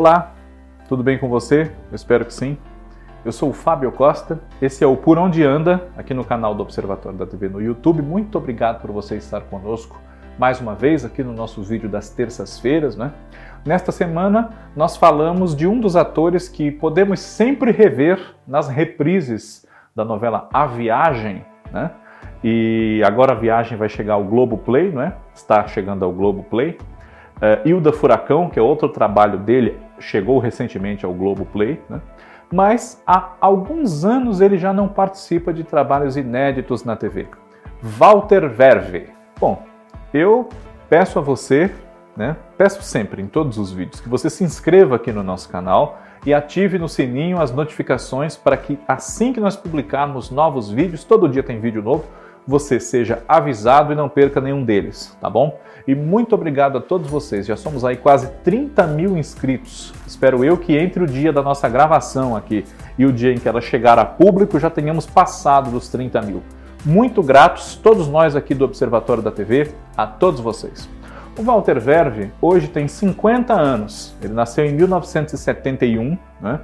Olá, tudo bem com você? Eu espero que sim. Eu sou o Fábio Costa, esse é o Por Onde Anda, aqui no canal do Observatório da TV no YouTube. Muito obrigado por você estar conosco mais uma vez aqui no nosso vídeo das terças-feiras, né? Nesta semana nós falamos de um dos atores que podemos sempre rever nas reprises da novela A Viagem, né? E agora a viagem vai chegar ao Globo Play, não é? Está chegando ao Globo Play. Uh, Hilda Furacão, que é outro trabalho dele, chegou recentemente ao Globo Play, né? mas há alguns anos ele já não participa de trabalhos inéditos na TV. Walter Verve. Bom, eu peço a você, né, peço sempre em todos os vídeos, que você se inscreva aqui no nosso canal e ative no sininho as notificações para que assim que nós publicarmos novos vídeos, todo dia tem vídeo novo, você seja avisado e não perca nenhum deles, tá bom? E muito obrigado a todos vocês, já somos aí quase 30 mil inscritos. Espero eu que entre o dia da nossa gravação aqui e o dia em que ela chegar a público já tenhamos passado dos 30 mil. Muito gratos, todos nós aqui do Observatório da TV, a todos vocês. O Walter Verve hoje tem 50 anos. Ele nasceu em 1971 né?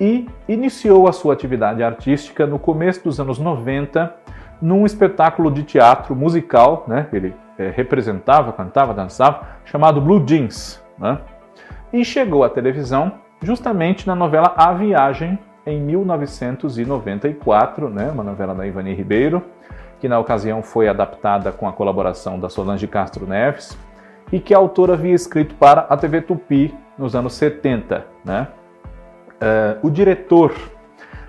e iniciou a sua atividade artística no começo dos anos 90 num espetáculo de teatro musical, né? Ele é, representava, cantava, dançava, chamado Blue Jeans, né? E chegou à televisão justamente na novela A Viagem, em 1994, né? Uma novela da Ivani Ribeiro, que na ocasião foi adaptada com a colaboração da Solange Castro Neves e que a autora havia escrito para a TV Tupi nos anos 70, né? Uh, o diretor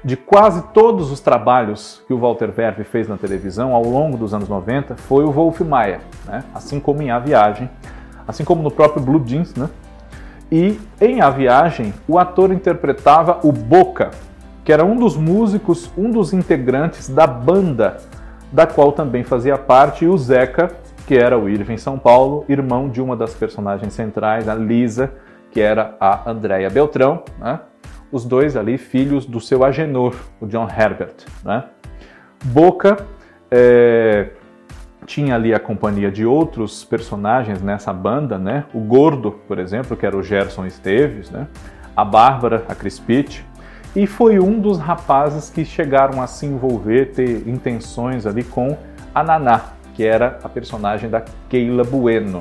de quase todos os trabalhos que o Walter Verve fez na televisão ao longo dos anos 90 foi o Wolf Maia, né? assim como em A Viagem, assim como no próprio Blue Jeans. Né? E em A Viagem, o ator interpretava o Boca, que era um dos músicos, um dos integrantes da banda da qual também fazia parte, o Zeca, que era o Irving São Paulo, irmão de uma das personagens centrais, a Lisa, que era a Andréia Beltrão, né? Os dois ali filhos do seu Agenor, o John Herbert. Né? Boca é, tinha ali a companhia de outros personagens nessa banda, né? O Gordo, por exemplo, que era o Gerson Esteves, né? A Bárbara, a Chris Pitt, e foi um dos rapazes que chegaram a se envolver, ter intenções ali com a Naná, que era a personagem da Keila Bueno.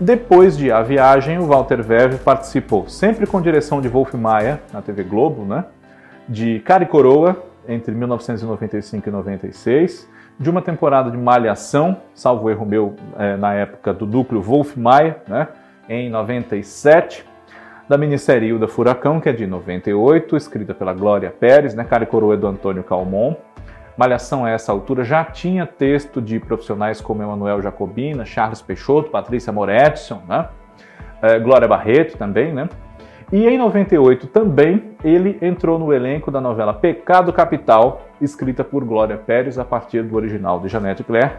Depois de A Viagem, o Walter Verve participou, sempre com direção de Wolf Maia, na TV Globo, né? de Cara e Coroa, entre 1995 e 96, de uma temporada de Malhação, salvo erro meu, é, na época do núcleo Wolf Maia, né? em 97, da minissérie Hilda Furacão, que é de 98, escrita pela Glória Pérez, né? Cara e Coroa é do Antônio Calmon, Malhação a essa altura já tinha texto de profissionais como Emanuel Jacobina, Charles Peixoto, Patrícia Moretson, né? É, Glória Barreto também, né? E em 98 também ele entrou no elenco da novela Pecado Capital, escrita por Glória Pérez a partir do original de Janete Claire.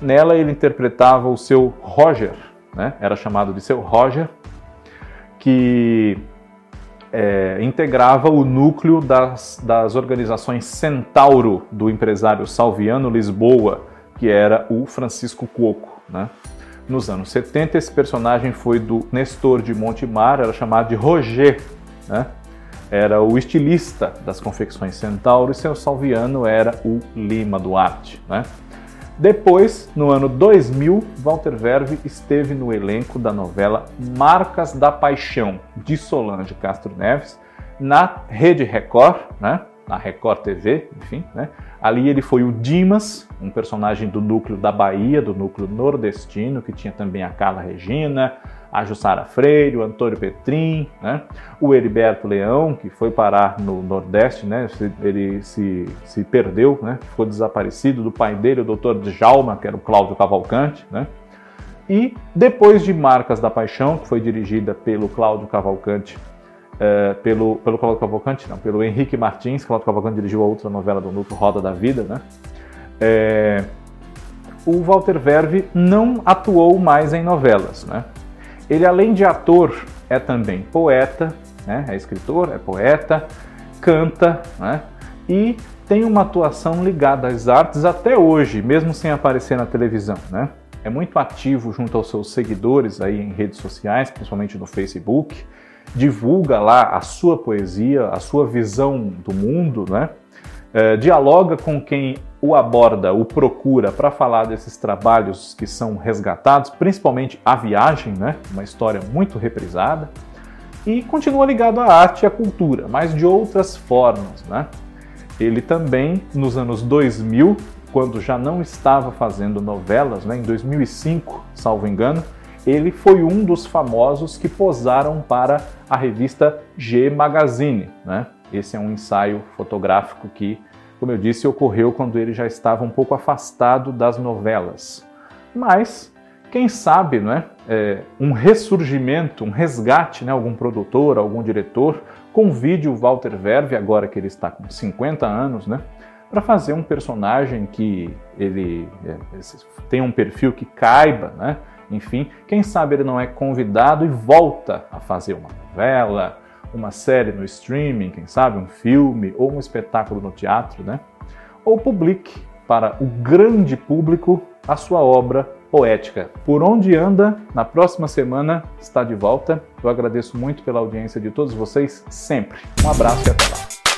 Nela ele interpretava o seu Roger, né? era chamado de seu Roger, que é, integrava o núcleo das, das organizações Centauro do empresário Salviano Lisboa, que era o Francisco Cuoco. Né? Nos anos 70, esse personagem foi do Nestor de Montemar, era chamado de Roger, né? era o estilista das confecções Centauro, e seu Salviano era o Lima Duarte. Né? Depois, no ano 2000, Walter Verve esteve no elenco da novela Marcas da Paixão, de Solange Castro Neves, na Rede Record, né? na Record TV, enfim. Né? Ali ele foi o Dimas, um personagem do núcleo da Bahia, do núcleo nordestino, que tinha também a Carla Regina, a Jussara Freire, o Antônio Petrin, né? o Heriberto Leão, que foi parar no Nordeste, né? ele se, se perdeu, né? ficou desaparecido do pai dele, o doutor Djalma, que era o Cláudio Cavalcante. Né? E depois de Marcas da Paixão, que foi dirigida pelo Cláudio Cavalcante, é, pelo, pelo Cláudio Cavalcante, não, pelo Henrique Martins, Cláudio Cavalcante dirigiu a outra novela do Núcleo Roda da Vida, né? É, o Walter Verve não atuou mais em novelas, né? Ele, além de ator, é também poeta, né? é escritor, é poeta, canta né? e tem uma atuação ligada às artes até hoje, mesmo sem aparecer na televisão. Né? É muito ativo junto aos seus seguidores aí em redes sociais, principalmente no Facebook. divulga lá a sua poesia, a sua visão do mundo, né? É, dialoga com quem o aborda, o procura para falar desses trabalhos que são resgatados, principalmente a viagem, né? Uma história muito reprisada. E continua ligado à arte e à cultura, mas de outras formas, né? Ele também, nos anos 2000, quando já não estava fazendo novelas, né, em 2005, salvo engano, ele foi um dos famosos que posaram para a revista G Magazine. Né? Esse é um ensaio fotográfico que, como eu disse, ocorreu quando ele já estava um pouco afastado das novelas. Mas, quem sabe, né, é, um ressurgimento, um resgate, né, algum produtor, algum diretor, convide o Walter Verve, agora que ele está com 50 anos, né, para fazer um personagem que ele é, tem um perfil que caiba, né? Enfim, quem sabe ele não é convidado e volta a fazer uma novela, uma série no streaming, quem sabe um filme ou um espetáculo no teatro, né? Ou publique para o grande público a sua obra poética. Por onde anda, na próxima semana está de volta. Eu agradeço muito pela audiência de todos vocês sempre. Um abraço e até lá.